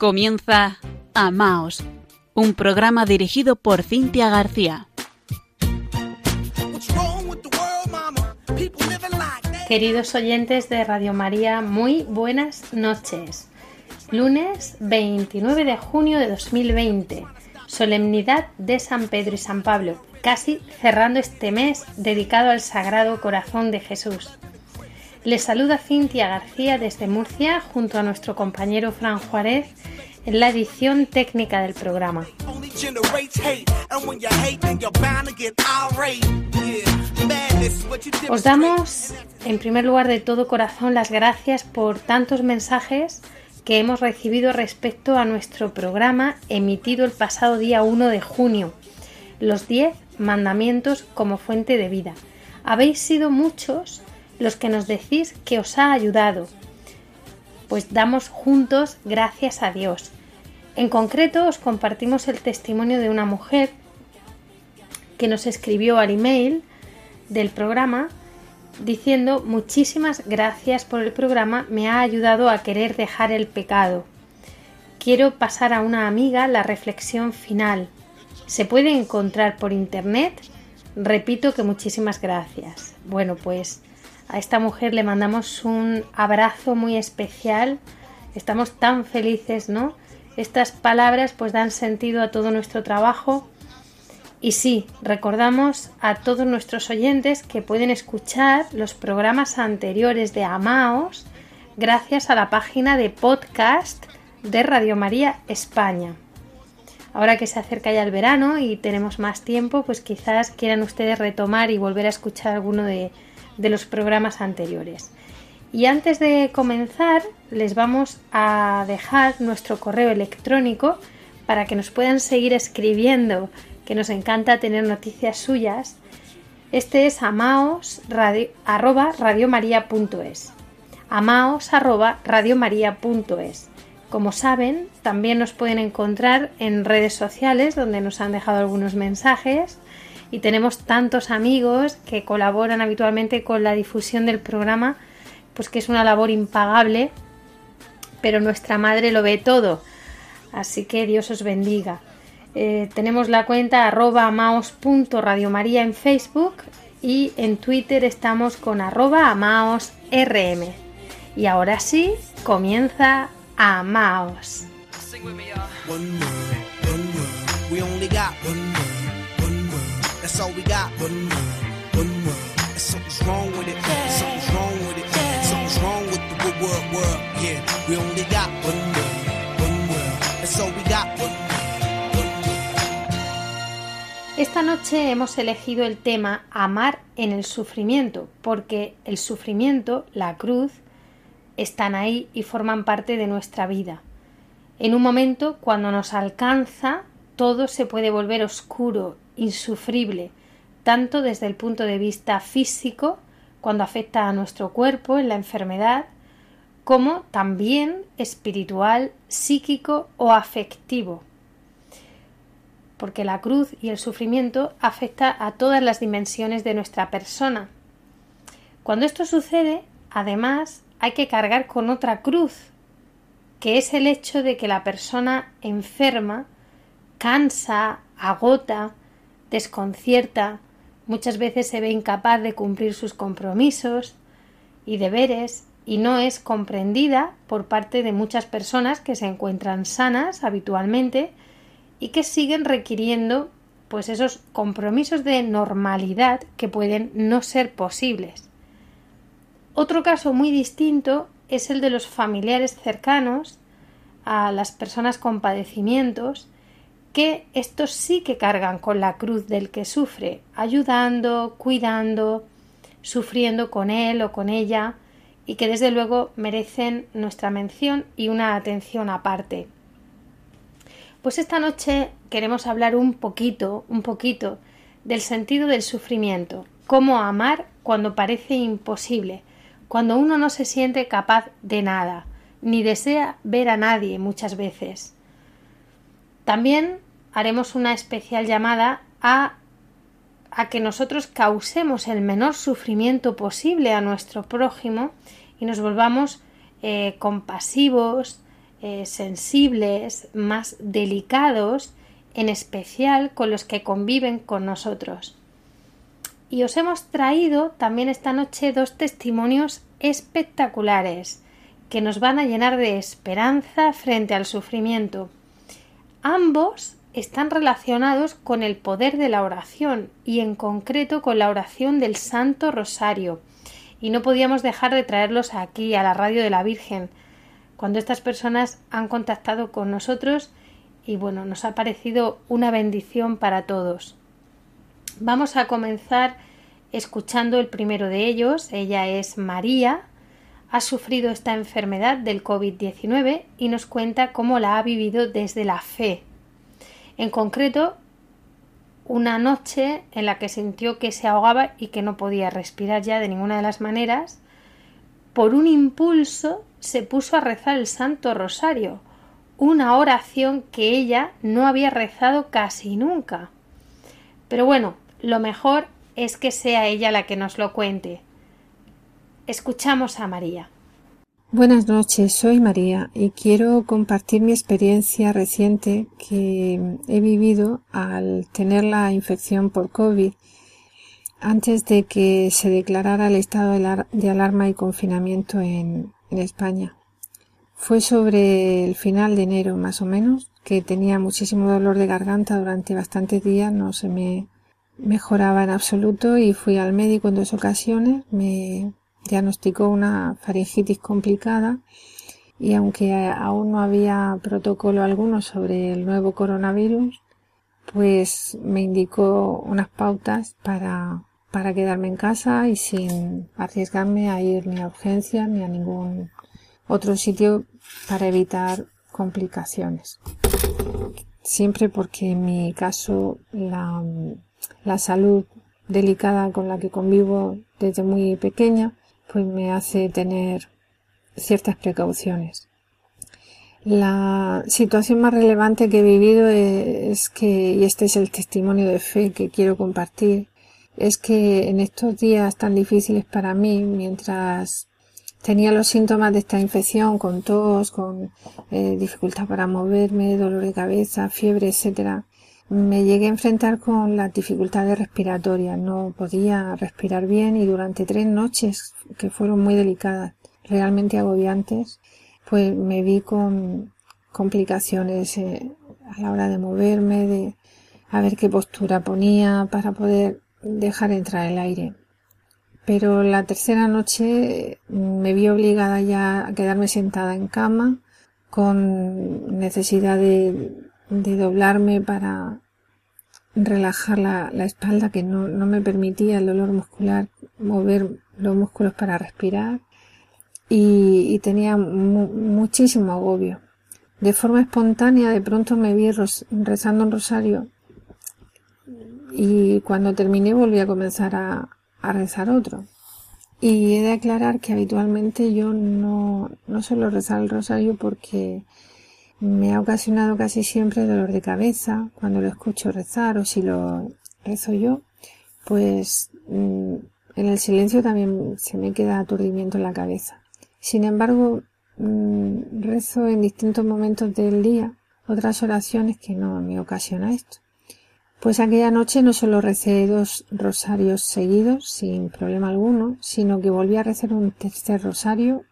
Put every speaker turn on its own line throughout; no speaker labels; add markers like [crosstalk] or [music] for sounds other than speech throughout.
Comienza Amaos, un programa dirigido por Cintia García.
Queridos oyentes de Radio María, muy buenas noches. Lunes 29 de junio de 2020, solemnidad de San Pedro y San Pablo, casi cerrando este mes dedicado al Sagrado Corazón de Jesús. Les saluda Cintia García desde Murcia junto a nuestro compañero Fran Juárez en la edición técnica del programa. Os damos en primer lugar de todo corazón las gracias por tantos mensajes que hemos recibido respecto a nuestro programa emitido el pasado día 1 de junio, los 10 mandamientos como fuente de vida. Habéis sido muchos los que nos decís que os ha ayudado. Pues damos juntos gracias a Dios. En concreto os compartimos el testimonio de una mujer que nos escribió al email del programa diciendo muchísimas gracias por el programa, me ha ayudado a querer dejar el pecado. Quiero pasar a una amiga la reflexión final. ¿Se puede encontrar por internet? Repito que muchísimas gracias. Bueno, pues a esta mujer le mandamos un abrazo muy especial. Estamos tan felices, ¿no? Estas palabras pues dan sentido a todo nuestro trabajo. Y sí, recordamos a todos nuestros oyentes que pueden escuchar los programas anteriores de Amaos gracias a la página de podcast de Radio María España. Ahora que se acerca ya el verano y tenemos más tiempo, pues quizás quieran ustedes retomar y volver a escuchar alguno de, de los programas anteriores. Y antes de comenzar, les vamos a dejar nuestro correo electrónico para que nos puedan seguir escribiendo, que nos encanta tener noticias suyas. Este es amaos radiomaria.es. Amaos arroba. Como saben, también nos pueden encontrar en redes sociales donde nos han dejado algunos mensajes y tenemos tantos amigos que colaboran habitualmente con la difusión del programa, pues que es una labor impagable, pero nuestra madre lo ve todo. Así que Dios os bendiga. Eh, tenemos la cuenta arroba amaos.radiomaría en Facebook y en Twitter estamos con arroba amaosrm. Y ahora sí, comienza Amaos. Esta noche hemos elegido el tema Amar en el sufrimiento, porque el sufrimiento, la cruz, están ahí y forman parte de nuestra vida. En un momento cuando nos alcanza, todo se puede volver oscuro, insufrible, tanto desde el punto de vista físico, cuando afecta a nuestro cuerpo en la enfermedad, como también espiritual, psíquico o afectivo. Porque la cruz y el sufrimiento afecta a todas las dimensiones de nuestra persona. Cuando esto sucede, además, hay que cargar con otra cruz, que es el hecho de que la persona enferma cansa, agota, desconcierta, muchas veces se ve incapaz de cumplir sus compromisos y deberes y no es comprendida por parte de muchas personas que se encuentran sanas habitualmente y que siguen requiriendo pues esos compromisos de normalidad que pueden no ser posibles. Otro caso muy distinto es el de los familiares cercanos a las personas con padecimientos que estos sí que cargan con la cruz del que sufre, ayudando, cuidando, sufriendo con él o con ella, y que desde luego merecen nuestra mención y una atención aparte. Pues esta noche queremos hablar un poquito, un poquito del sentido del sufrimiento, cómo amar cuando parece imposible, cuando uno no se siente capaz de nada, ni desea ver a nadie muchas veces. También haremos una especial llamada a a que nosotros causemos el menor sufrimiento posible a nuestro prójimo y nos volvamos eh, compasivos, eh, sensibles, más delicados, en especial con los que conviven con nosotros. Y os hemos traído también esta noche dos testimonios espectaculares que nos van a llenar de esperanza frente al sufrimiento. Ambos están relacionados con el poder de la oración y en concreto con la oración del Santo Rosario. Y no podíamos dejar de traerlos aquí a la radio de la Virgen, cuando estas personas han contactado con nosotros y bueno, nos ha parecido una bendición para todos. Vamos a comenzar escuchando el primero de ellos. Ella es María, ha sufrido esta enfermedad del COVID-19 y nos cuenta cómo la ha vivido desde la fe. En concreto, una noche en la que sintió que se ahogaba y que no podía respirar ya de ninguna de las maneras, por un impulso se puso a rezar el Santo Rosario, una oración que ella no había rezado casi nunca. Pero bueno, lo mejor es que sea ella la que nos lo cuente. Escuchamos a María.
Buenas noches, soy María y quiero compartir mi experiencia reciente que he vivido al tener la infección por COVID antes de que se declarara el estado de alarma y confinamiento en, España. Fue sobre el final de enero más o menos, que tenía muchísimo dolor de garganta durante bastantes días, no se me mejoraba en absoluto y fui al médico en dos ocasiones, me diagnosticó una faringitis complicada y aunque aún no había protocolo alguno sobre el nuevo coronavirus, pues me indicó unas pautas para para quedarme en casa y sin arriesgarme a ir ni a urgencias ni a ningún otro sitio para evitar complicaciones. Siempre porque en mi caso la, la salud delicada con la que convivo desde muy pequeña pues me hace tener ciertas precauciones. La situación más relevante que he vivido es que, y este es el testimonio de fe que quiero compartir, es que en estos días tan difíciles para mí, mientras tenía los síntomas de esta infección, con tos, con eh, dificultad para moverme, dolor de cabeza, fiebre, etcétera, me llegué a enfrentar con las dificultades respiratorias. No podía respirar bien y durante tres noches, que fueron muy delicadas, realmente agobiantes, pues me vi con complicaciones eh, a la hora de moverme, de a ver qué postura ponía para poder dejar entrar el aire. Pero la tercera noche me vi obligada ya a quedarme sentada en cama con necesidad de, doblarme para relajar la, espalda que no, me permitía el dolor muscular mover los músculos para respirar y, tenía muchísimo agobio. De forma espontánea de pronto me vi rezando un rosario y cuando terminé volví a comenzar a, rezar otro. Y he de aclarar que habitualmente yo no, no suelo rezar el rosario porque me ha ocasionado casi siempre dolor de cabeza cuando lo escucho rezar o si lo rezo yo, pues mm, en el silencio también se me queda aturdimiento en la cabeza. Sin embargo, mm, rezo en distintos momentos del día otras oraciones que no me ocasiona esto. Pues aquella noche no solo recé dos rosarios seguidos, sin problema alguno, sino que volví a rezar un tercer rosario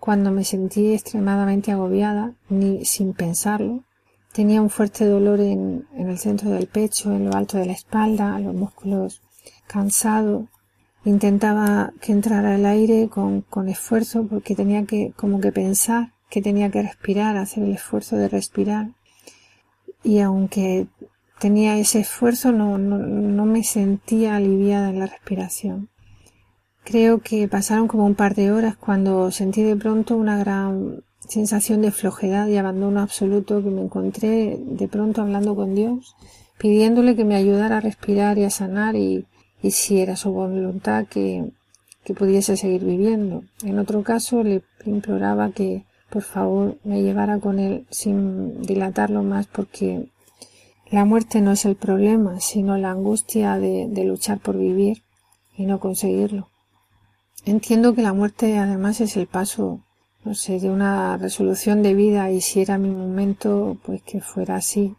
cuando me sentí extremadamente agobiada, ni sin pensarlo. Tenía un fuerte dolor en, el centro del pecho, en lo alto de la espalda, los músculos cansados. Intentaba que entrara el aire con, esfuerzo porque tenía que como que pensar que tenía que respirar, hacer el esfuerzo de respirar. Y aunque tenía ese esfuerzo, no, me sentía aliviada en la respiración. Creo que pasaron como un par de horas cuando sentí de pronto una gran sensación de flojedad y abandono absoluto que me encontré de pronto hablando con Dios, pidiéndole que me ayudara a respirar y a sanar y, y si era su voluntad que, que pudiese seguir viviendo. En otro caso le imploraba que por favor me llevara con él sin dilatarlo más porque la muerte no es el problema, sino la angustia de, luchar por vivir y no conseguirlo. Entiendo que la muerte además es el paso no sé, de una resolución de vida y si era mi momento, pues que fuera así.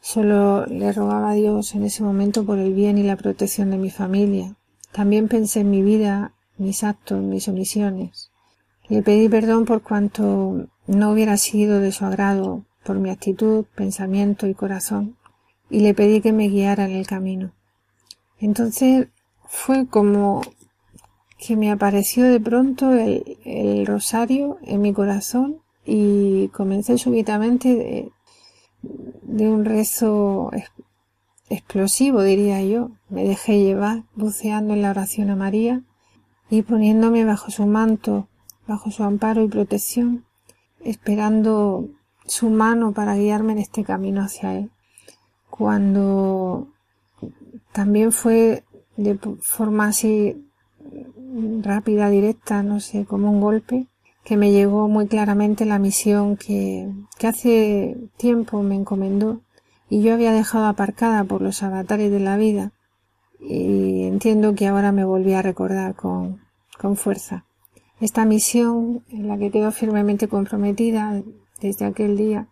Solo le rogaba a Dios en ese momento por el bien y la protección de mi familia. También pensé en mi vida, mis actos, mis omisiones. Le pedí perdón por cuanto no hubiera sido de su agrado por mi actitud, pensamiento y corazón, y le pedí que me guiara en el camino. Entonces fue como que me apareció de pronto el, rosario en mi corazón y comencé súbitamente de, un rezo explosivo, diría yo. Me dejé llevar buceando en la oración a María y poniéndome bajo su manto, bajo su amparo y protección, esperando su mano para guiarme en este camino hacia Él. Cuando también fue de forma así rápida, directa, no sé, como un golpe, que me llegó muy claramente la misión que, que hace tiempo me encomendó. Y yo había dejado aparcada por los avatares de la vida. Y entiendo que ahora me volví a recordar con, con fuerza. Esta misión en la que quedo firmemente comprometida desde aquel día,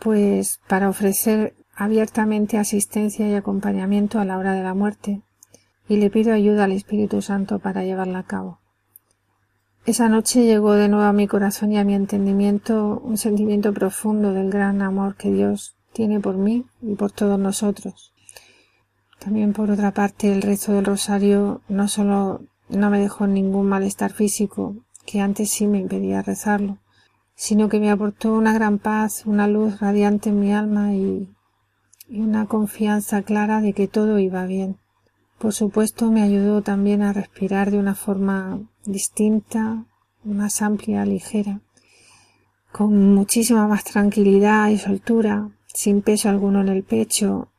pues para ofrecer abiertamente asistencia y acompañamiento a la hora de la muerte, y le pido ayuda al Espíritu Santo para llevarla a cabo. Esa noche llegó de nuevo a mi corazón y a mi entendimiento un sentimiento profundo del gran amor que Dios tiene por mí y por todos nosotros. También por otra parte el rezo del rosario no solo no me dejó ningún malestar físico, que antes sí me impedía rezarlo, sino que me aportó una gran paz, una luz radiante en mi alma y, y una confianza clara de que todo iba bien. Por supuesto, me ayudó también a respirar de una forma distinta, más amplia, ligera, con muchísima más tranquilidad y soltura, sin peso alguno en el pecho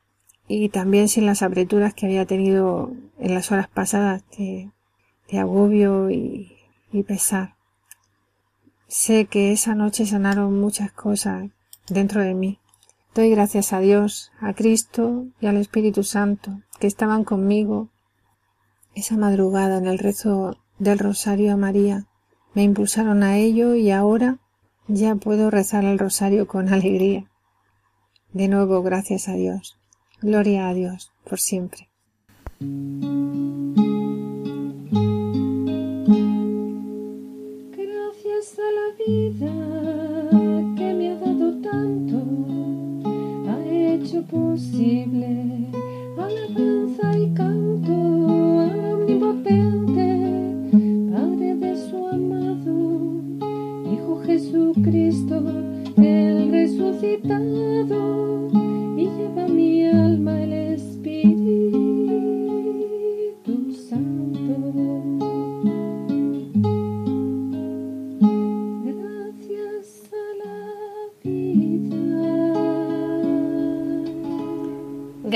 y también sin las apreturas que había tenido en las horas pasadas de, agobio y, y pesar. Sé que esa noche sanaron muchas cosas dentro de mí. Doy gracias a Dios, a Cristo y al Espíritu Santo que estaban conmigo esa madrugada en el rezo del rosario a María. Me impulsaron a ello y ahora ya puedo rezar el rosario con [laughs] alegría. De nuevo, gracias a Dios. Gloria a Dios por siempre.
Gracias a la vida que me ha dado tanto, ha hecho posible alabanza y canto al omnipotente, Padre de su amado Hijo Jesucristo, el resucitado, y lleva mi alma el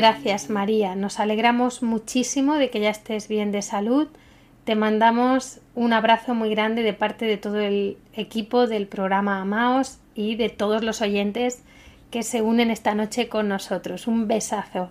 Gracias
María, nos alegramos muchísimo de que ya estés bien de salud. Te mandamos un abrazo muy grande de parte de todo el equipo del programa Amaos y de todos los oyentes que se unen esta noche con nosotros. Un besazo.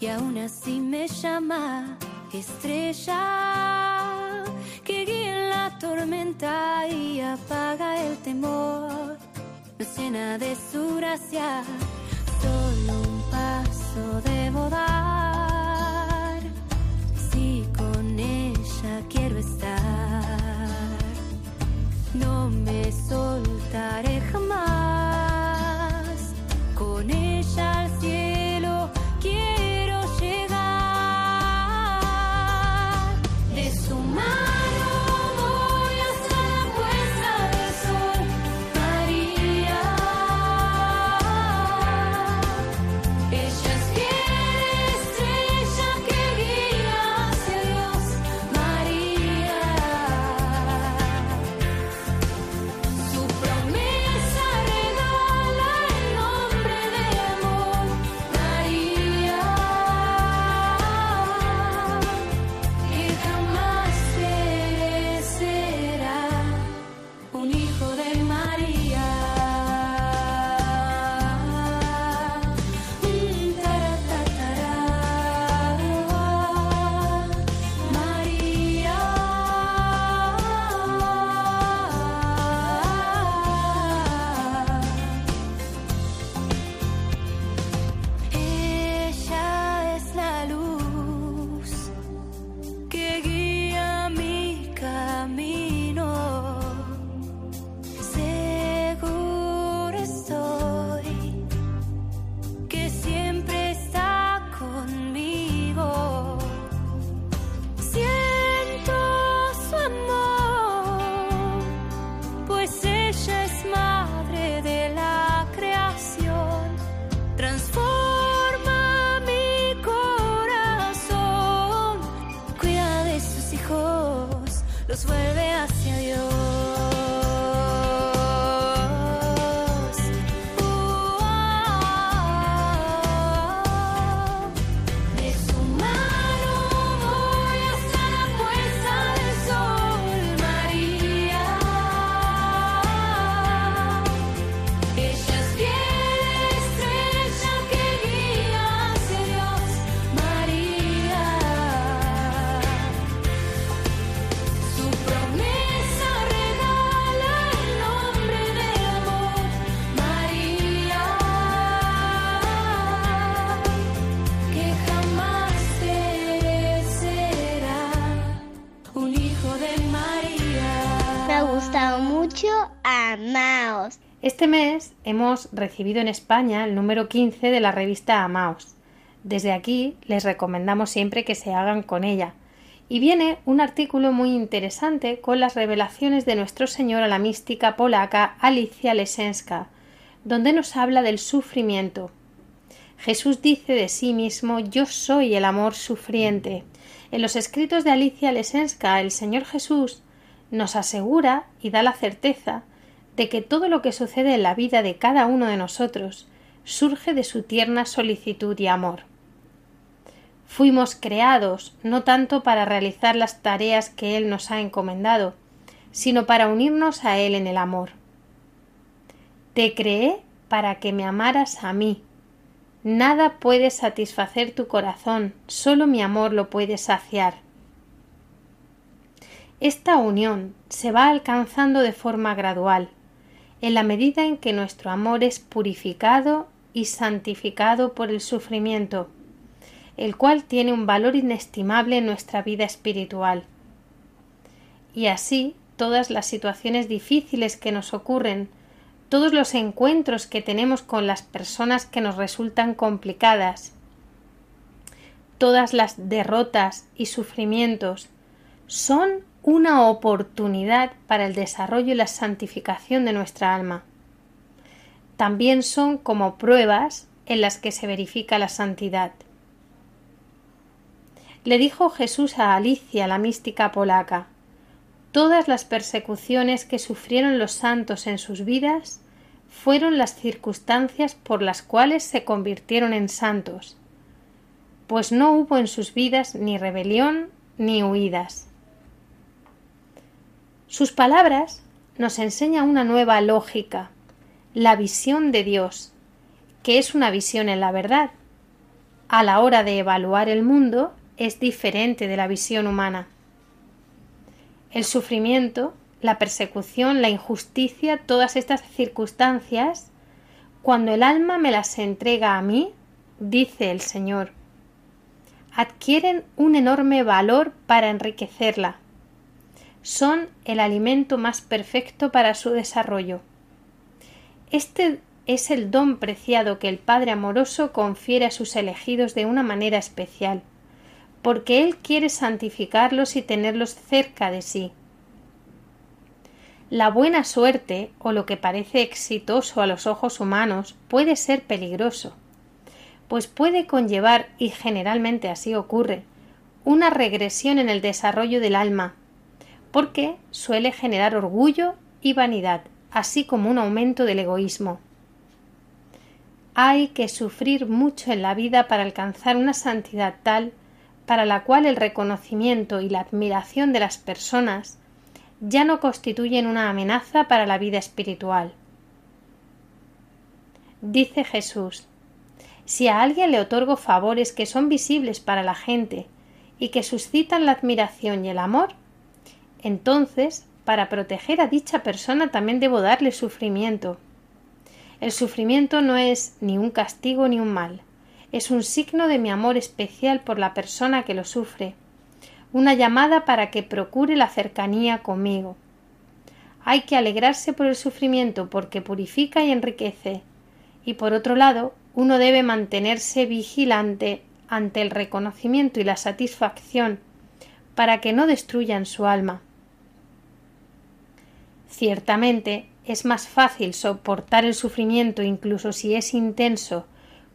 Y aún así me llama estrella que guía en la tormenta y apaga el temor. Nos llena de su gracia, solo un paso debo dar. Si con ella quiero estar, no me soltaré jamás.
Este mes hemos recibido en España el número 15 de la revista Amaos. Desde aquí les recomendamos siempre que se hagan con ella. Y viene un artículo muy interesante con las revelaciones de nuestro Señor a la mística polaca Alicia Lesenska, donde nos habla del sufrimiento. Jesús dice de sí mismo Yo soy el amor sufriente. En los escritos de Alicia Lesenska, el Señor Jesús nos asegura y da la certeza de que todo lo que sucede en la vida de cada uno de nosotros surge de su tierna solicitud y amor. Fuimos creados no tanto para realizar las tareas que Él nos ha encomendado, sino para unirnos a Él en el amor. Te creé para que me amaras a mí. Nada puede satisfacer tu corazón, solo mi amor lo puede saciar. Esta unión se va alcanzando de forma gradual, en la medida en que nuestro amor es purificado y santificado por el sufrimiento, el cual tiene un valor inestimable en nuestra vida espiritual. Y así todas las situaciones difíciles que nos ocurren, todos los encuentros que tenemos con las personas que nos resultan complicadas, todas las derrotas y sufrimientos, son una oportunidad para el desarrollo y la santificación de nuestra alma. También son como pruebas en las que se verifica la santidad. Le dijo Jesús a Alicia, la mística polaca, todas las persecuciones que sufrieron los santos en sus vidas fueron las circunstancias por las cuales se convirtieron en santos, pues no hubo en sus vidas ni rebelión ni huidas. Sus palabras nos enseñan una nueva lógica, la visión de Dios, que es una visión en la verdad. A la hora de evaluar el mundo es diferente de la visión humana. El sufrimiento, la persecución, la injusticia, todas estas circunstancias, cuando el alma me las entrega a mí, dice el Señor, adquieren un enorme valor para enriquecerla. Son el alimento más perfecto para su desarrollo. Este es el don preciado que el Padre amoroso confiere a sus elegidos de una manera especial, porque Él quiere santificarlos y tenerlos cerca de sí. La buena suerte, o lo que parece exitoso a los ojos humanos, puede ser peligroso, pues puede conllevar, y generalmente así ocurre, una regresión en el desarrollo del alma, porque suele generar orgullo y vanidad, así como un aumento del egoísmo. Hay que sufrir mucho en la vida para alcanzar una santidad tal para la cual el reconocimiento y la admiración de las personas ya no constituyen una amenaza para la vida espiritual. Dice Jesús, si a alguien le otorgo favores que son visibles para la gente y que suscitan la admiración y el amor, entonces, para proteger a dicha persona también debo darle sufrimiento. El sufrimiento no es ni un castigo ni un mal, es un signo de mi amor especial por la persona que lo sufre, una llamada para que procure la cercanía conmigo. Hay que alegrarse por el sufrimiento porque purifica y enriquece, y por otro lado, uno debe mantenerse vigilante ante el reconocimiento y la satisfacción para que no destruyan su alma. Ciertamente es más fácil soportar el sufrimiento incluso si es intenso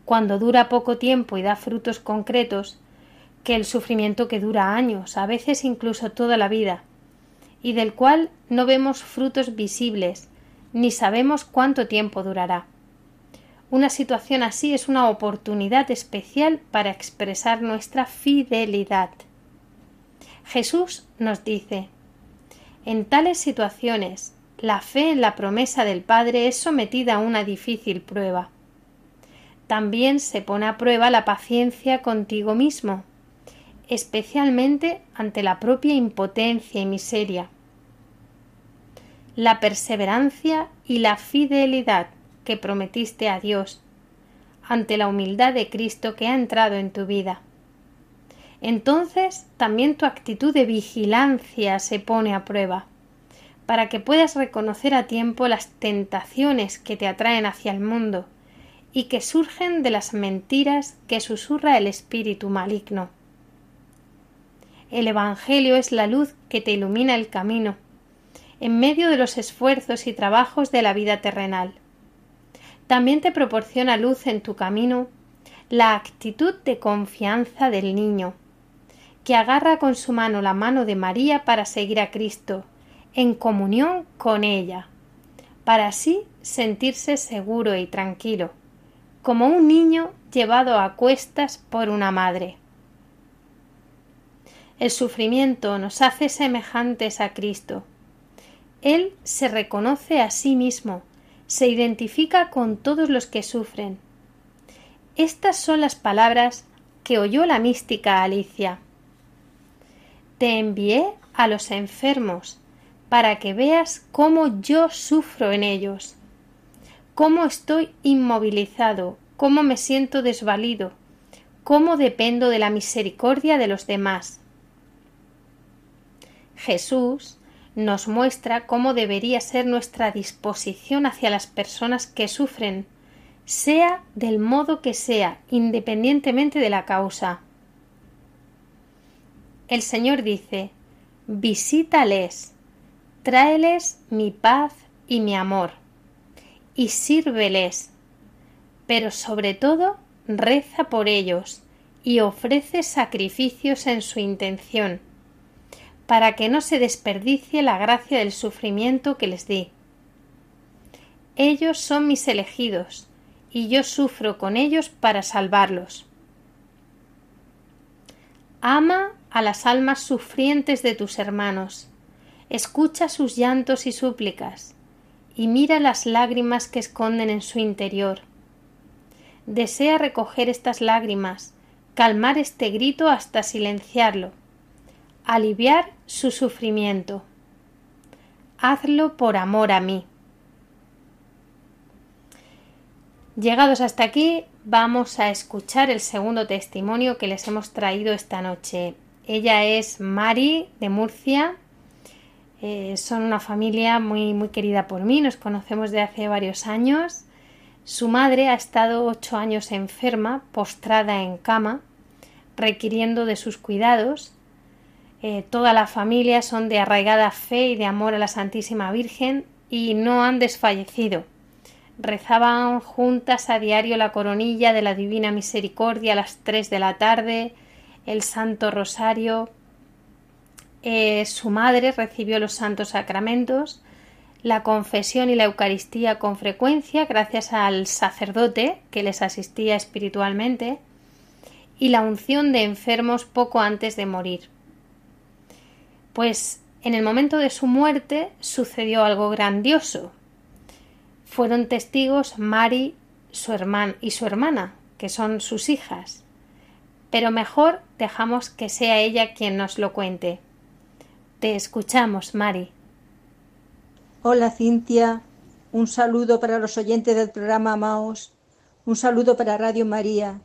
cuando dura poco tiempo y da frutos concretos que el sufrimiento que dura años, a veces incluso toda la vida, y del cual no vemos frutos visibles, ni sabemos cuánto tiempo durará. Una situación así es una oportunidad especial para expresar nuestra fidelidad. Jesús nos dice, en tales situaciones, la fe en la promesa del Padre es sometida a una difícil prueba. También se pone a prueba la paciencia contigo mismo, especialmente ante la propia impotencia y miseria. La perseverancia y la fidelidad que prometiste a Dios ante la humildad de Cristo que ha entrado en tu vida. Entonces también tu actitud de vigilancia se pone a prueba, para que puedas reconocer a tiempo las tentaciones que te atraen hacia el mundo y que surgen de las mentiras que susurra el espíritu maligno. El Evangelio es la luz que te ilumina el camino, en medio de los esfuerzos y trabajos de la vida terrenal. También te proporciona luz en tu camino la actitud de confianza del niño, que agarra con su mano la mano de María para seguir a Cristo, en comunión con ella, para así sentirse seguro y tranquilo, como un niño llevado a cuestas por una madre. El sufrimiento nos hace semejantes a Cristo. Él se reconoce a sí mismo, se identifica con todos los que sufren. Estas son las palabras que oyó la mística Alicia. Te envié a los enfermos para que veas cómo yo sufro en ellos, cómo estoy inmovilizado, cómo me siento desvalido, cómo dependo de la misericordia de los demás. Jesús nos muestra cómo debería ser nuestra disposición hacia las personas que sufren, sea del modo que sea, independientemente de la causa. El Señor dice Visítales, tráeles mi paz y mi amor, y sírveles, pero sobre todo reza por ellos y ofrece sacrificios en su intención para que no se desperdicie la gracia del sufrimiento que les di. Ellos son mis elegidos, y yo sufro con ellos para salvarlos. Ama a las almas sufrientes de tus hermanos, escucha sus llantos y súplicas, y mira las lágrimas que esconden en su interior. Desea recoger estas lágrimas, calmar este grito hasta silenciarlo, aliviar su sufrimiento. Hazlo por amor a mí. Llegados hasta aquí, vamos a escuchar el segundo testimonio que les hemos traído esta noche. Ella es Mari de Murcia. Eh, son una familia muy, muy querida por mí, nos conocemos de hace varios años. Su madre ha estado ocho años enferma, postrada en cama, requiriendo de sus cuidados eh, toda la familia son de arraigada fe y de amor a la Santísima Virgen y no han desfallecido. Rezaban juntas a diario la coronilla de la Divina Misericordia a las tres de la tarde, el Santo Rosario. Eh, su madre recibió los santos sacramentos, la confesión y la Eucaristía con frecuencia gracias al sacerdote que les asistía espiritualmente y la unción de enfermos poco antes de morir. Pues en el momento de su muerte sucedió algo grandioso. Fueron testigos Mari su hermana y su hermana, que son sus hijas. Pero mejor dejamos que sea ella quien nos lo cuente. Te escuchamos, Mari.
Hola, Cintia. Un saludo para los oyentes del programa Amaos. Un saludo para Radio María.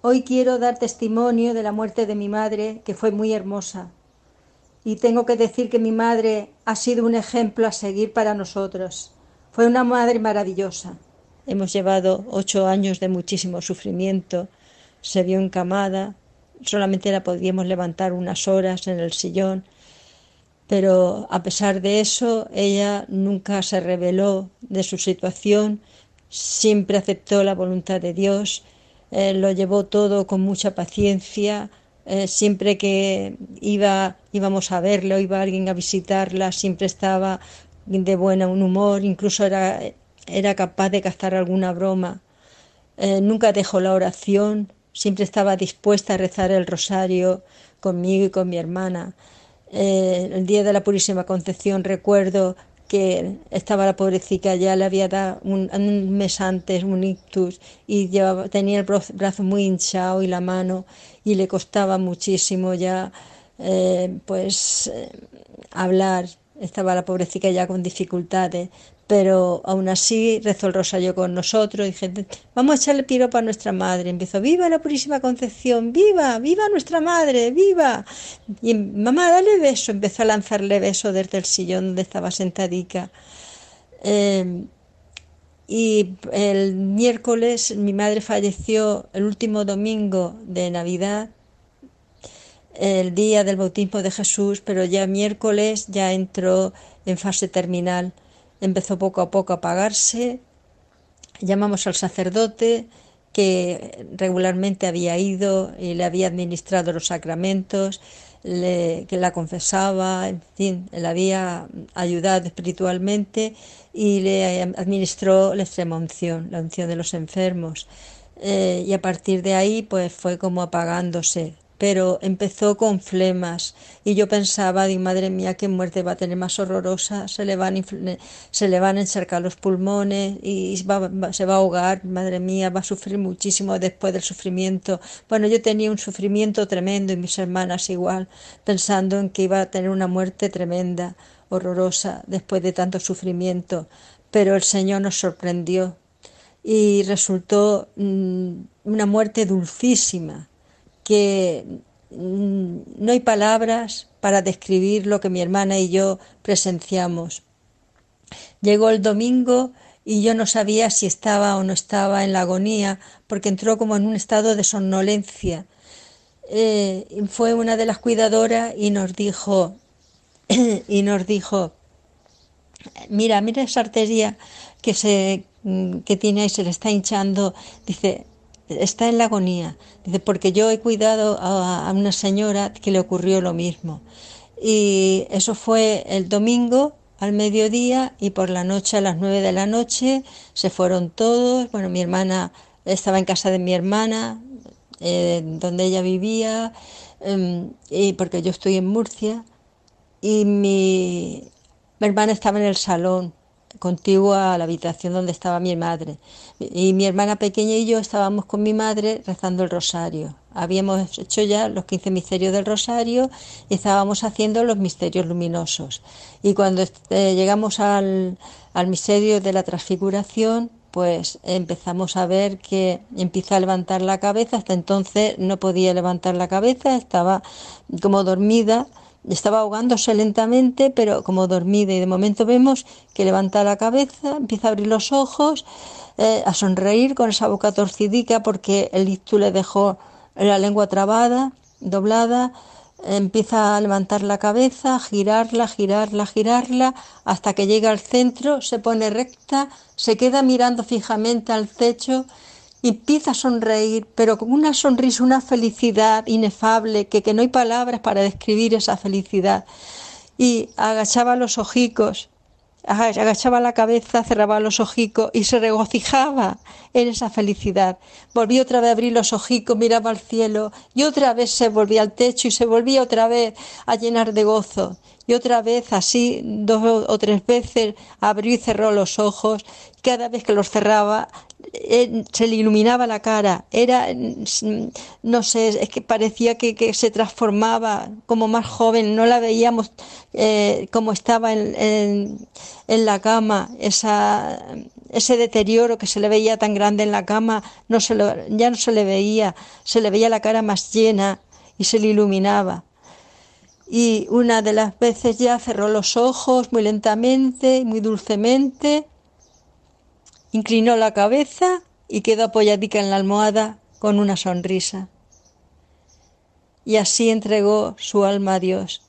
Hoy quiero dar testimonio de la muerte de mi madre, que fue muy hermosa y tengo que decir que mi madre ha sido un ejemplo a seguir para nosotros. Fue una madre maravillosa. Hemos llevado ocho años de muchísimo sufrimiento. Se vio encamada, solamente la podíamos levantar unas horas en el sillón, pero a pesar de eso, ella nunca se rebeló de su situación, siempre aceptó la voluntad de Dios, eh, lo llevó todo con mucha paciencia, eh, siempre que iba, íbamos a verlo, iba alguien a visitarla, siempre estaba de buen humor, incluso era, era capaz de gastar alguna broma. Eh, nunca dejó la oración, siempre estaba dispuesta a rezar el rosario conmigo y con mi hermana. Eh, el día de la Purísima Concepción recuerdo que estaba la pobrecita, ya le había dado un, mes antes un ictus y tenía el brazo muy hinchado y la mano y le costaba muchísimo ya eh, pues eh, hablar, estaba la pobrecita ya con dificultades, pero aún así rezó el rosario con nosotros dije, vamos a echarle piropa a nuestra madre. Empezó, viva la Purísima Concepción, viva, viva nuestra madre, viva. Y mamá, dale beso. Empezó a lanzarle beso desde el sillón donde estaba sentadica. Eh, y el miércoles mi madre falleció el último domingo de Navidad, el día del bautismo de Jesús, pero ya miércoles ya entró en fase terminal empezó poco a poco a apagarse. Llamamos al sacerdote que regularmente había ido y le había administrado los sacramentos, que la confesaba, en fin, le había ayudado espiritualmente y le administró la extrema unción, la unción de los enfermos. Eh, y a partir de ahí pues fue como apagándose pero empezó con flemas. Y yo pensaba, di madre mía, qué muerte va a tener más horrorosa, se le van, se le van a encercar los pulmones y se va a ahogar, madre mía, va a sufrir muchísimo después del sufrimiento. Bueno, yo tenía un sufrimiento tremendo y mis hermanas igual, pensando en que iba a tener una muerte tremenda, horrorosa, después de tanto sufrimiento, pero el Señor nos sorprendió y resultó mm, una muerte dulcísima que mm, no hay palabras para describir lo que mi hermana y yo presenciamos. Llegó el domingo y yo no sabía si estaba o no estaba en la agonía porque entró como en un estado de somnolencia. Eh, fue una de las cuidadoras y nos dijo [clears throat] y nos dijo mira mira esa arteria que se mm, que tiene ahí se le está hinchando dice está en la agonía. Dice, porque yo he cuidado a, una señora que le ocurrió lo mismo. Y eso fue el domingo al mediodía y por la noche a las nueve de la noche se fueron todos. Bueno, mi hermana estaba en casa de mi hermana, eh, donde ella vivía, em, y porque yo estoy en Murcia, y mi, mi hermana estaba en el salón contigua a la habitación donde estaba mi madre. Y mi hermana pequeña y yo estábamos con mi madre rezando el rosario. Habíamos hecho ya los 15 misterios del rosario y estábamos haciendo los misterios luminosos. Y cuando eh, llegamos al, al misterio de la transfiguración, pues empezamos a ver que empieza a levantar la cabeza. Hasta entonces no podía levantar la cabeza, estaba como dormida estaba ahogándose lentamente, pero como dormida, y de momento vemos que levanta la cabeza, empieza a abrir los ojos, eh, a sonreír con esa boca torcidica porque el ictus le dejó la lengua trabada, doblada, empieza a levantar la cabeza, girarla, girarla, girarla, hasta que llega al centro, se pone recta, se queda mirando fijamente al techo y empieza a sonreír, pero con una sonrisa, una felicidad inefable, que, que no hay palabras para describir esa felicidad. Y agachaba los ojicos, agachaba la cabeza, cerraba los ojicos y se regocijaba en esa felicidad. Volvía otra vez a abrir los ojicos, miraba al cielo y otra vez se volvía al techo y se volvía otra vez a llenar de gozo. Y otra vez así, dos o tres veces, abrió y cerró los ojos. Cada vez que los cerraba, eh, se le iluminaba la cara, era, no sé, es que parecía que, se transformaba como más joven, no la veíamos eh, como estaba en, la cama, esa, ese deterioro que se le veía tan grande en la cama, no se ya no se le veía, se le veía la cara más llena y se le iluminaba. Y una de las veces ya cerró los ojos muy lentamente, muy dulcemente, Inclinó la cabeza y quedó apoyadica en la almohada con una sonrisa. Y así entregó su alma a Dios.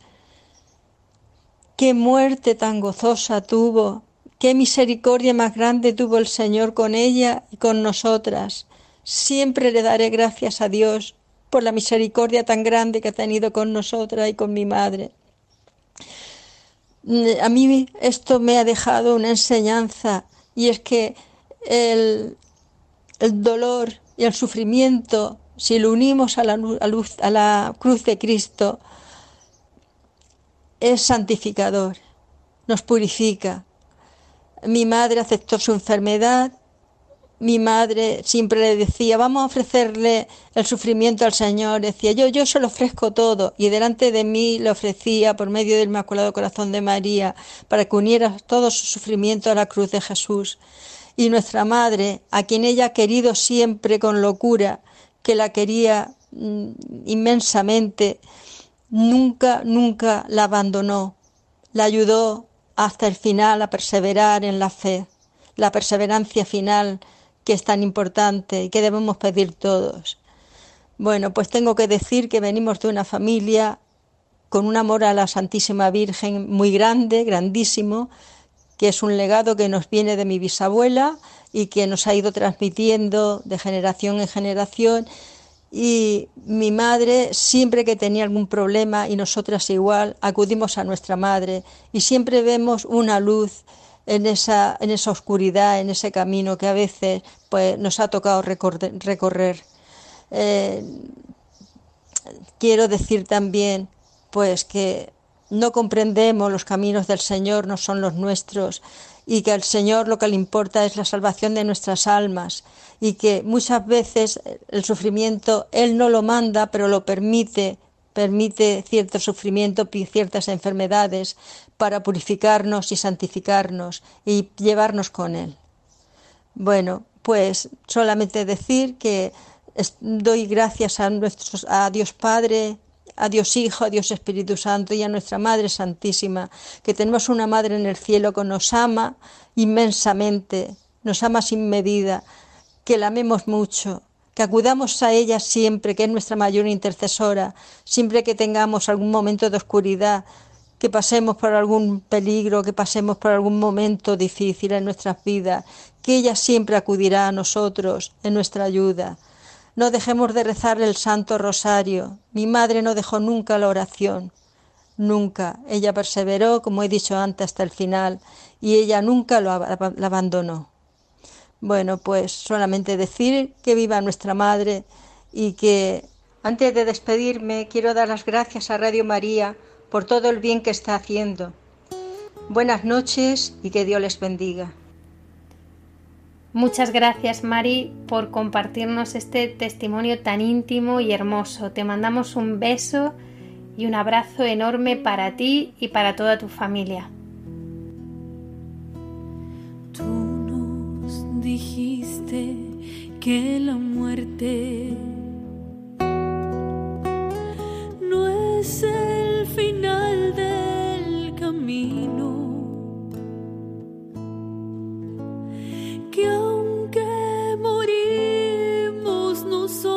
Qué muerte tan gozosa tuvo, qué misericordia más grande tuvo el Señor con ella y con nosotras. Siempre le daré gracias a Dios por la misericordia tan grande que ha tenido con nosotras y con mi madre. Mm, A mí esto me ha dejado una enseñanza y es que el, el dolor y el sufrimiento, si lo unimos a la, luz- a la cruz de Cristo, es santificador, nos purifica. Mi madre aceptó su enfermedad, mi madre siempre le decía, vamos a ofrecerle el sufrimiento al Señor. Decía, yo, yo se lo ofrezco todo. Y delante de mí le ofrecía por medio del Inmaculado Corazón de María, para que uniera todo su sufrimiento a la cruz de Jesús. Y nuestra madre, a quien ella ha querido siempre con locura, que la quería mm, inmensamente, nunca, nunca la abandonó. La ayudó hasta el final a perseverar en la fe, la perseverancia final que es tan importante y que debemos pedir todos. Bueno, pues tengo que decir que venimos de una familia con un amor a la Santísima Virgen muy grande, grandísimo, que es un legado que nos viene de mi bisabuela y que nos ha ido transmitiendo de generación en generación. Y mi madre, siempre que tenía algún problema, y nosotras igual, acudimos a nuestra madre y siempre vemos una luz en esa, en esa oscuridad, en ese camino que a veces pues, nos ha tocado recorrer. Eh, quiero decir también pues que no comprendemos los caminos del Señor, no son los nuestros, y que al Señor lo que le importa es la salvación de nuestras almas, y que muchas veces el sufrimiento Él no lo manda, pero lo permite, permite cierto sufrimiento, ciertas enfermedades, para purificarnos y santificarnos y llevarnos con Él. Bueno, pues solamente decir que doy gracias a, nuestros, a Dios Padre, a Dios Hijo, a Dios Espíritu Santo y a nuestra Madre Santísima, que tenemos una Madre en el cielo que nos ama inmensamente, nos ama sin medida, que la amemos mucho, que acudamos a ella siempre, que es nuestra mayor intercesora, siempre que tengamos algún momento de oscuridad, que pasemos por algún peligro, que pasemos por algún momento difícil en nuestras vidas, que ella siempre acudirá a nosotros en nuestra ayuda. No dejemos de rezar el Santo Rosario. Mi madre no dejó nunca la oración, nunca. Ella perseveró, como he dicho antes, hasta el final y ella nunca lo la abandonó. Bueno, pues solamente decir que viva nuestra madre y que antes de despedirme quiero dar las gracias a Radio María por todo el bien que está haciendo. Buenas noches y que Dios les bendiga.
Muchas gracias Mari por compartirnos este testimonio tan íntimo y hermoso. Te mandamos un beso y un abrazo enorme para ti y para toda tu familia.
Tú nos dijiste que la muerte no es el final del camino. Que aunque morimos no somos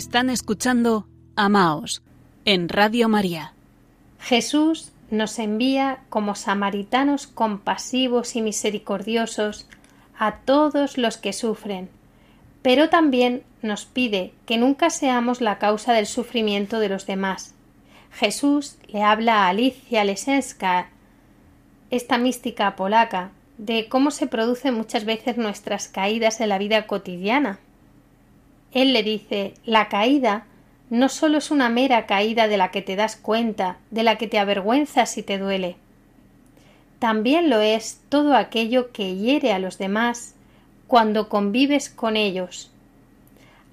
Están escuchando Amaos en Radio María.
Jesús nos envía como samaritanos compasivos y misericordiosos a todos los que sufren, pero también nos pide que nunca seamos la causa del sufrimiento de los demás. Jesús le habla a Alicia Lesenska, esta mística polaca, de cómo se producen muchas veces nuestras caídas en la vida cotidiana. Él le dice la caída no solo es una mera caída de la que te das cuenta, de la que te avergüenzas y te duele. También lo es todo aquello que hiere a los demás cuando convives con ellos,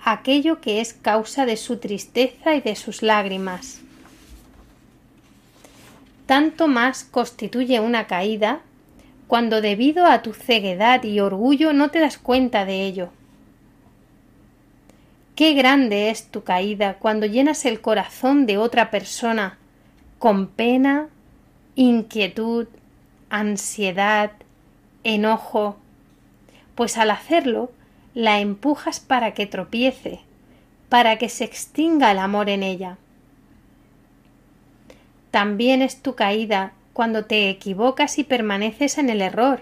aquello que es causa de su tristeza y de sus lágrimas. Tanto más constituye una caída cuando debido a tu ceguedad y orgullo no te das cuenta de ello. Qué grande es tu caída cuando llenas el corazón de otra persona con pena, inquietud, ansiedad, enojo, pues al hacerlo la empujas para que tropiece, para que se extinga el amor en ella. También es tu caída cuando te equivocas y permaneces en el error,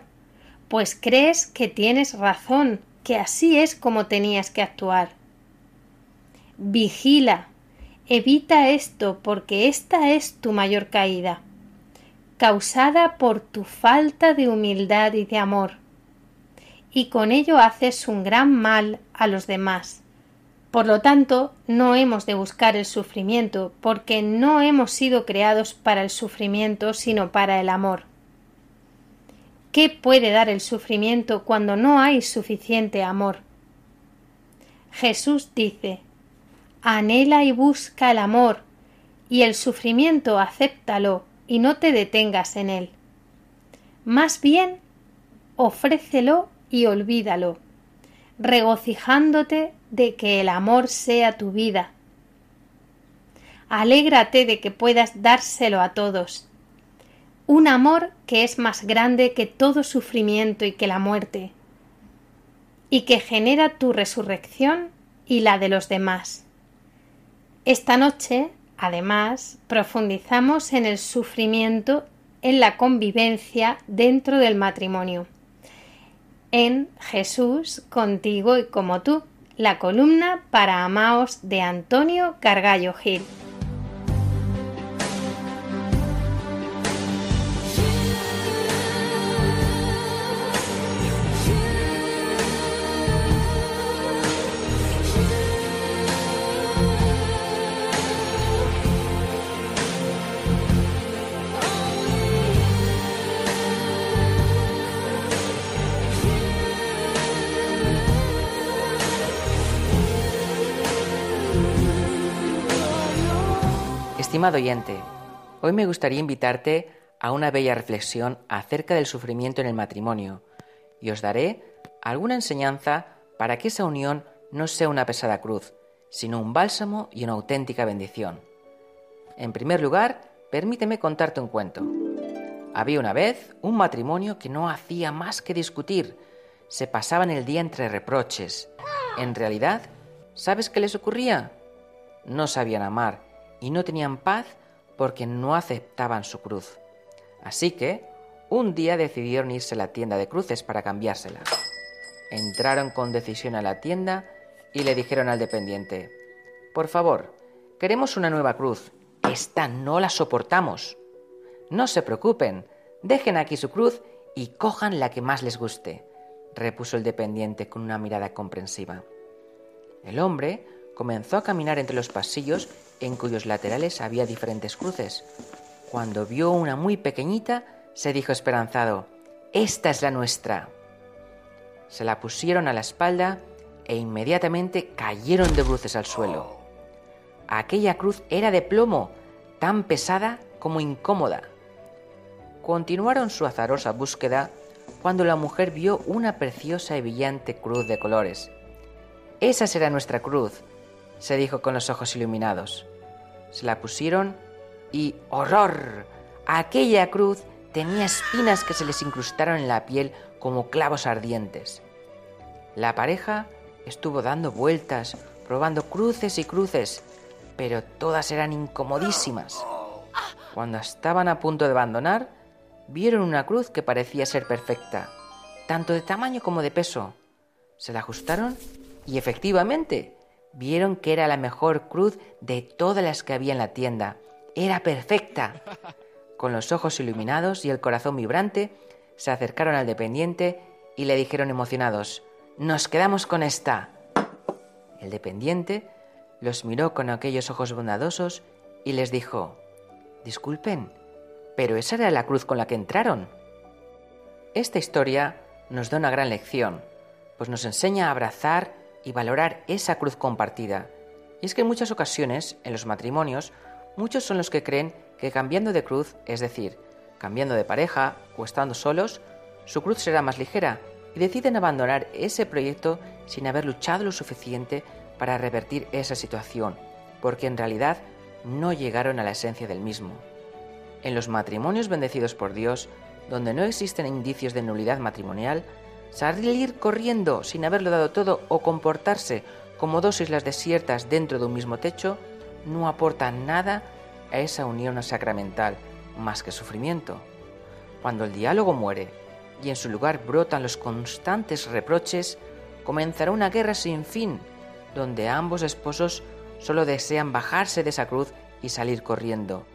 pues crees que tienes razón, que así es como tenías que actuar. Vigila, evita esto porque esta es tu mayor caída, causada por tu falta de humildad y de amor, y con ello haces un gran mal a los demás. Por lo tanto, no hemos de buscar el sufrimiento, porque no hemos sido creados para el sufrimiento, sino para el amor. ¿Qué puede dar el sufrimiento cuando no hay suficiente amor? Jesús dice anhela y busca el amor, y el sufrimiento acéptalo y no te detengas en él. Más bien, ofrécelo y olvídalo, regocijándote de que el amor sea tu vida. Alégrate de que puedas dárselo a todos. Un amor que es más grande que todo sufrimiento y que la muerte, y que genera tu resurrección y la de los demás. Esta noche, además, profundizamos en el sufrimiento en la convivencia dentro del matrimonio. En Jesús, contigo y como tú, la columna para amaos de Antonio Cargallo Gil.
Estimado oyente, hoy me gustaría invitarte a una bella reflexión acerca del sufrimiento en el matrimonio y os daré alguna enseñanza para que esa unión no sea una pesada cruz, sino un bálsamo y una auténtica bendición. En primer lugar, permíteme contarte un cuento. Había una vez un matrimonio que no hacía más que discutir, se pasaban el día entre reproches. En realidad, ¿sabes qué les ocurría? No sabían amar y no tenían paz porque no aceptaban su cruz. Así que un día decidieron irse a la tienda de cruces para cambiársela. Entraron con decisión a la tienda y le dijeron al dependiente, Por favor, queremos una nueva cruz. Esta no la soportamos. No se preocupen, dejen aquí su cruz y cojan la que más les guste, repuso el dependiente con una mirada comprensiva. El hombre comenzó a caminar entre los pasillos en cuyos laterales había diferentes cruces. Cuando vio una muy pequeñita, se dijo esperanzado, Esta es la nuestra. Se la pusieron a la espalda e inmediatamente cayeron de bruces al suelo. Aquella cruz era de plomo, tan pesada como incómoda. Continuaron su azarosa búsqueda cuando la mujer vio una preciosa y brillante cruz de colores. Esa será nuestra cruz, se dijo con los ojos iluminados. Se la pusieron y ¡horror! Aquella cruz tenía espinas que se les incrustaron en la piel como clavos ardientes. La pareja estuvo dando vueltas, probando cruces y cruces, pero todas eran incomodísimas. Cuando estaban a punto de abandonar, vieron una cruz que parecía ser perfecta, tanto de tamaño como de peso. Se la ajustaron y efectivamente vieron que era la mejor cruz de todas las que había en la tienda. Era perfecta. [laughs] Con los ojos iluminados y el corazón vibrante, se acercaron al dependiente y le dijeron emocionados, Nos quedamos con esta. El dependiente los miró con aquellos ojos bondadosos y les dijo, Disculpen, pero esa era la cruz con la que entraron. Esta historia nos da una gran lección, pues nos enseña a abrazar y valorar esa cruz compartida. Y es que en muchas ocasiones, en los matrimonios, muchos son los que creen que cambiando de cruz, es decir, cambiando de pareja o estando solos, su cruz será más ligera y deciden abandonar ese proyecto sin haber luchado lo suficiente para revertir esa situación, porque en realidad no llegaron a la esencia del mismo. En los matrimonios bendecidos por Dios, donde no existen indicios de nulidad matrimonial, salir corriendo sin haberlo dado todo o comportarse como dos islas desiertas dentro de un mismo techo no aporta nada a esa unión sacramental más que sufrimiento. Cuando el diálogo muere y en su lugar brotan los constantes reproches, comenzará una guerra sin fin, donde ambos esposos solo desean bajarse de esa cruz y salir corriendo.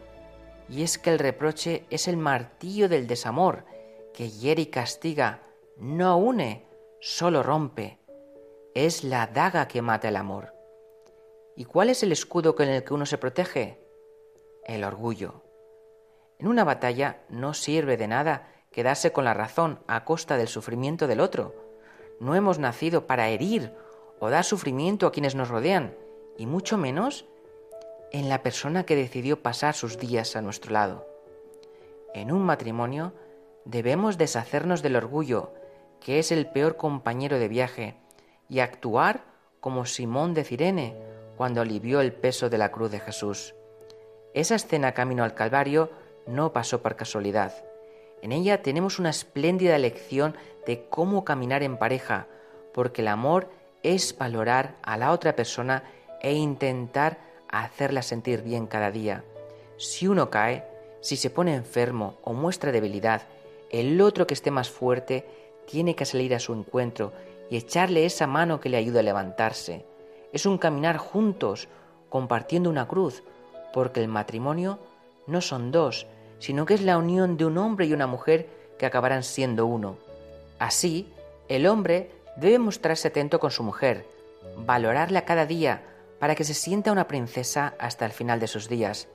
Y es que el reproche es el martillo del desamor, que hiere y castiga, no une, solo rompe. Es la daga que mata el amor. ¿Y cuál es el escudo con el que uno se protege? El orgullo. En una batalla no sirve de nada quedarse con la razón a costa del sufrimiento del otro. No hemos nacido para herir o dar sufrimiento a quienes nos rodean, y mucho menos en la persona que decidió pasar sus días a nuestro lado. En un matrimonio debemos deshacernos del orgullo, que es el peor compañero de viaje, y actuar como Simón de Cirene cuando alivió el peso de la cruz de Jesús. Esa escena camino al Calvario no pasó por casualidad. En ella tenemos una espléndida lección de cómo caminar en pareja, porque el amor es valorar a la otra persona e intentar hacerla sentir bien cada día. Si uno cae, si se pone enfermo o muestra debilidad, el otro que esté más fuerte tiene que salir a su encuentro y echarle esa mano que le ayuda a levantarse. Es un caminar juntos, compartiendo una cruz, porque el matrimonio no son dos, sino que es la unión de un hombre y una mujer que acabarán siendo uno. Así, el hombre debe mostrarse atento con su mujer, valorarla cada día para que se sienta una princesa hasta el final de sus días.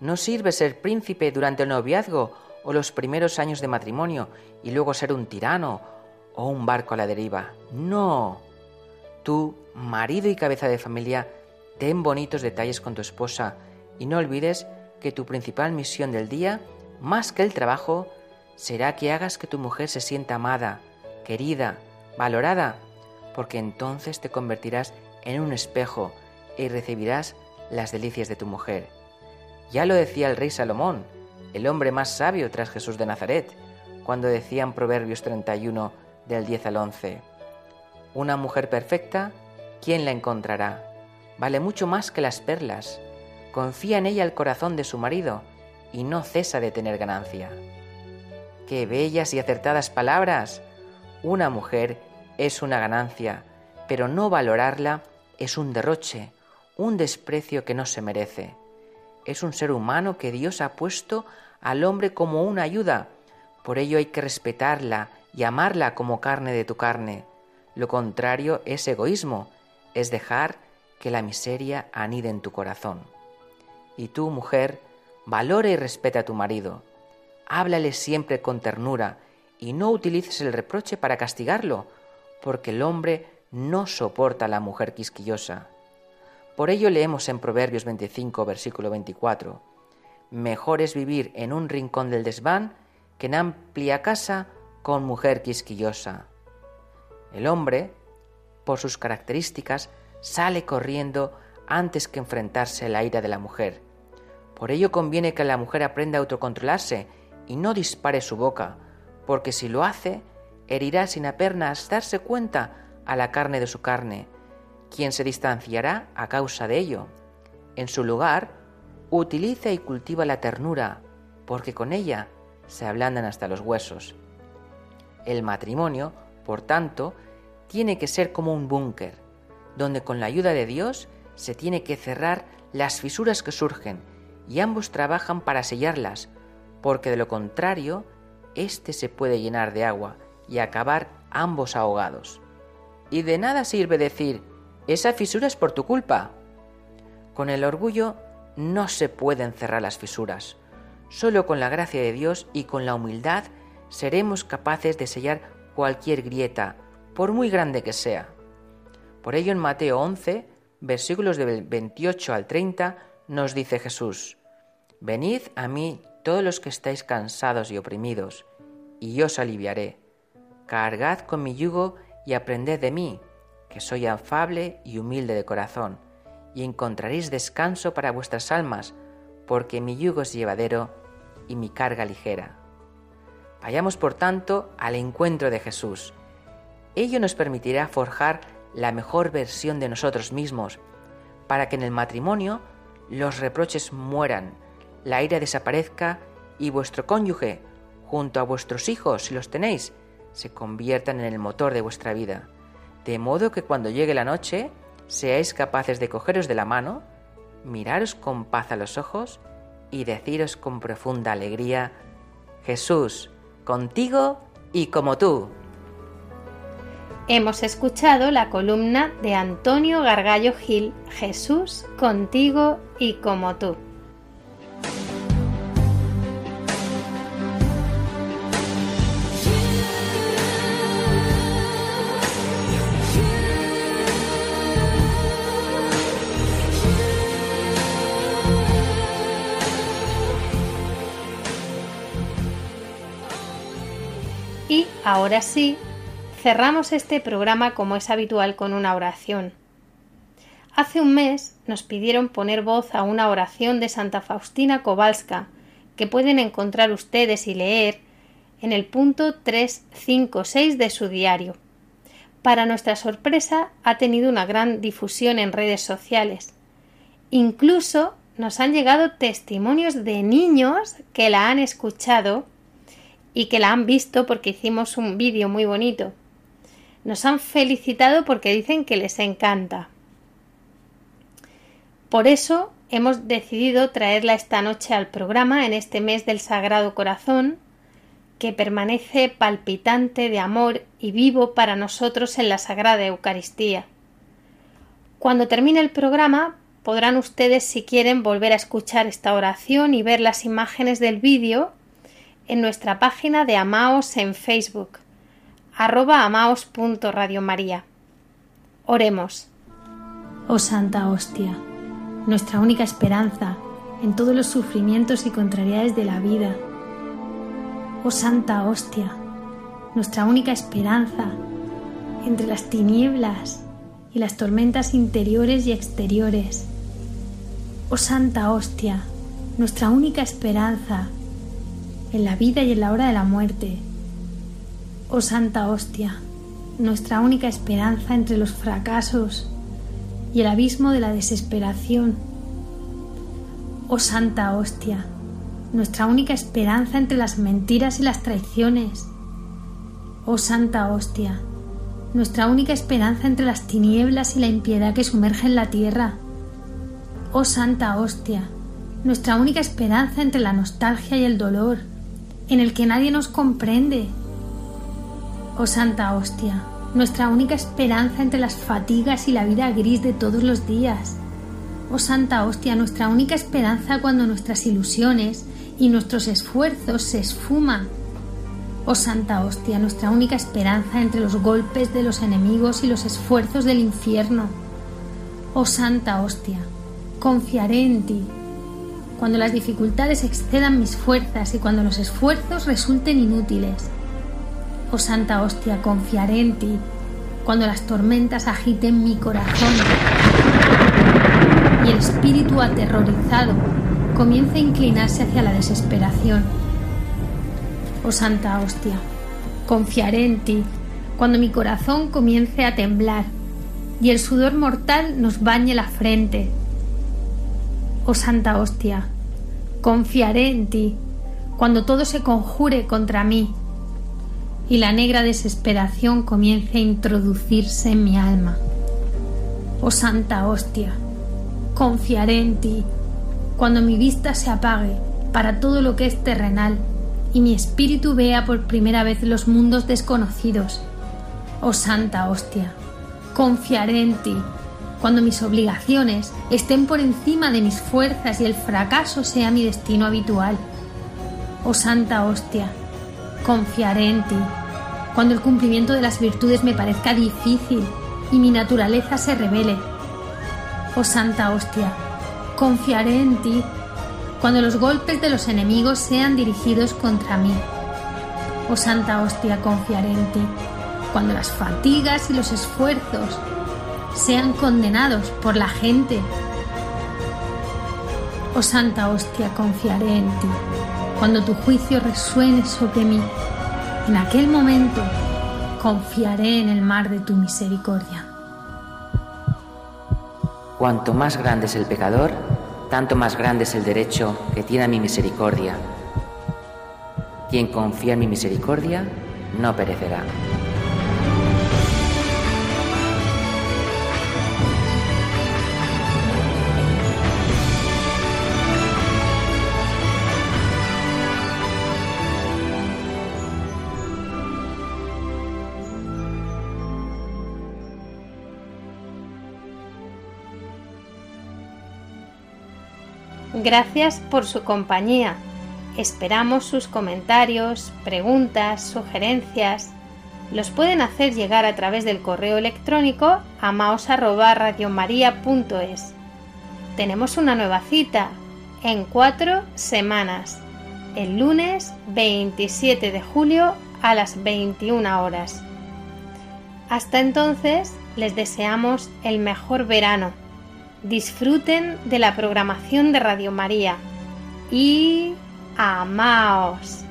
No sirve ser príncipe durante el noviazgo o los primeros años de matrimonio y luego ser un tirano o un barco a la deriva. No. Tú, marido y cabeza de familia, ten bonitos detalles con tu esposa y no olvides que tu principal misión del día, más que el trabajo, será que hagas que tu mujer se sienta amada, querida, valorada, porque entonces te convertirás en un espejo y recibirás las delicias de tu mujer. Ya lo decía el rey Salomón, el hombre más sabio tras Jesús de Nazaret, cuando decía en Proverbios 31 del 10 al 11, Una mujer perfecta, ¿quién la encontrará? Vale mucho más que las perlas. Confía en ella el corazón de su marido, y no cesa de tener ganancia. ¡Qué bellas y acertadas palabras! Una mujer es una ganancia, pero no valorarla es un derroche, un desprecio que no se merece. Es un ser humano que Dios ha puesto al hombre como una ayuda, por ello hay que respetarla y amarla como carne de tu carne. Lo contrario es egoísmo, es dejar que la miseria anide en tu corazón. Y tú, mujer, valora y respeta a tu marido. Háblale siempre con ternura y no utilices el reproche para castigarlo, porque el hombre no soporta a la mujer quisquillosa. Por ello leemos en Proverbios 25, versículo 24, Mejor es vivir en un rincón del desván que en amplia casa con mujer quisquillosa. El hombre, por sus características, sale corriendo antes que enfrentarse a la ira de la mujer. Por ello conviene que la mujer aprenda a autocontrolarse y no dispare su boca, porque si lo hace, herirá sin apenas darse cuenta a la carne de su carne, quien se distanciará a causa de ello. En su lugar, utiliza y cultiva la ternura, porque con ella se ablandan hasta los huesos. El matrimonio, por tanto, tiene que ser como un búnker, donde con la ayuda de Dios se tiene que cerrar las fisuras que surgen y ambos trabajan para sellarlas, porque de lo contrario, éste se puede llenar de agua y acabar ambos ahogados. Y de nada sirve decir, esa fisura es por tu culpa. Con el orgullo no se pueden cerrar las fisuras. Solo con la gracia de Dios y con la humildad seremos capaces de sellar cualquier grieta, por muy grande que sea. Por ello en Mateo 11, versículos del 28 al 30, nos dice Jesús, Venid a mí todos los que estáis cansados y oprimidos, y yo os aliviaré. Cargad con mi yugo y aprended de mí, que soy afable y humilde de corazón, y encontraréis descanso para vuestras almas, porque mi yugo es llevadero y mi carga ligera. Vayamos, por tanto, al encuentro de Jesús. Ello nos permitirá forjar la mejor versión de nosotros mismos, para que en el matrimonio los reproches mueran, la ira desaparezca y vuestro cónyuge, junto a vuestros hijos, si los tenéis, se conviertan en el motor de vuestra vida, de modo que cuando llegue la noche seáis capaces de cogeros de la mano, miraros con paz a los ojos y deciros con profunda alegría, Jesús, contigo y como tú.
Hemos escuchado la columna de Antonio Gargallo Gil, Jesús, contigo y como tú. Ahora sí, cerramos este programa como es habitual con una oración. Hace un mes nos pidieron poner voz a una oración de Santa Faustina Kowalska, que pueden encontrar ustedes y leer en el punto 356 de su diario. Para nuestra sorpresa, ha tenido una gran difusión en redes sociales. Incluso nos han llegado testimonios de niños que la han escuchado y que la han visto porque hicimos un vídeo muy bonito. Nos han felicitado porque dicen que les encanta. Por eso hemos decidido traerla esta noche al programa en este mes del Sagrado Corazón, que permanece palpitante de amor y vivo para nosotros en la Sagrada Eucaristía. Cuando termine el programa podrán ustedes, si quieren, volver a escuchar esta oración y ver las imágenes del vídeo en nuestra página de Amaos en Facebook, arroba amaos.radiomaría. Oremos. Oh Santa Hostia, nuestra única esperanza en todos los sufrimientos y contrariedades de la vida. Oh Santa Hostia, nuestra única esperanza entre las tinieblas y las tormentas interiores y exteriores. Oh Santa Hostia, nuestra única esperanza en la vida y en la hora de la muerte. Oh Santa Hostia, nuestra única esperanza entre los fracasos y el abismo de la desesperación. Oh Santa Hostia, nuestra única esperanza entre las mentiras y las traiciones. Oh Santa Hostia, nuestra única esperanza entre las tinieblas y la impiedad que sumergen la tierra. Oh Santa Hostia, nuestra única esperanza entre la nostalgia y el dolor, en el que nadie nos comprende. Oh Santa Hostia, nuestra única esperanza entre las fatigas y la vida gris de todos los días. Oh Santa Hostia, nuestra única esperanza cuando nuestras ilusiones y nuestros esfuerzos se esfuman. Oh Santa Hostia, nuestra única esperanza entre los golpes de los enemigos y los esfuerzos del infierno. Oh Santa Hostia, confiaré en ti. Cuando las dificultades excedan mis fuerzas y cuando los esfuerzos resulten inútiles. Oh Santa Hostia, confiaré en ti. Cuando las tormentas agiten mi corazón y el espíritu aterrorizado comience a inclinarse hacia la desesperación. Oh Santa Hostia, confiaré en ti cuando mi corazón comience a temblar y el sudor mortal nos bañe la frente. Oh Santa Hostia, confiaré en ti cuando todo se conjure contra mí y la negra desesperación comience a introducirse en mi alma. Oh Santa Hostia, confiaré en ti cuando mi vista se apague para todo lo que es terrenal y mi espíritu vea por primera vez los mundos desconocidos. Oh Santa Hostia, confiaré en ti cuando mis obligaciones estén por encima de mis fuerzas y el fracaso sea mi destino habitual. Oh Santa Hostia, confiaré en ti cuando el cumplimiento de las virtudes me parezca difícil y mi naturaleza se revele. Oh Santa Hostia, confiaré en ti cuando los golpes de los enemigos sean dirigidos contra mí. Oh Santa Hostia, confiaré en ti cuando las fatigas y los esfuerzos sean condenados por la gente. Oh Santa Hostia, confiaré en ti cuando tu juicio resuene sobre mí. En aquel momento confiaré en el mar de tu misericordia.
Cuanto más grande es el pecador, tanto más grande es el derecho que tiene a mi misericordia. Quien confía en mi misericordia no perecerá.
Gracias por su compañía. Esperamos sus comentarios, preguntas, sugerencias. Los pueden hacer llegar a través del correo electrónico amaos@radiomaria.es. Tenemos una nueva cita en cuatro semanas, el lunes 27 de julio a las 21 horas. Hasta entonces les deseamos el mejor verano disfruten de la programación de Radio María y amaos.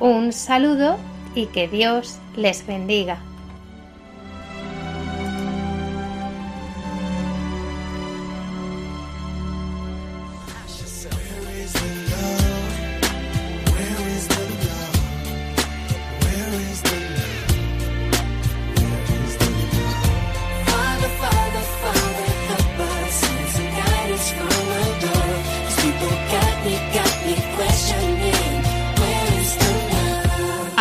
Un saludo y que Dios les bendiga.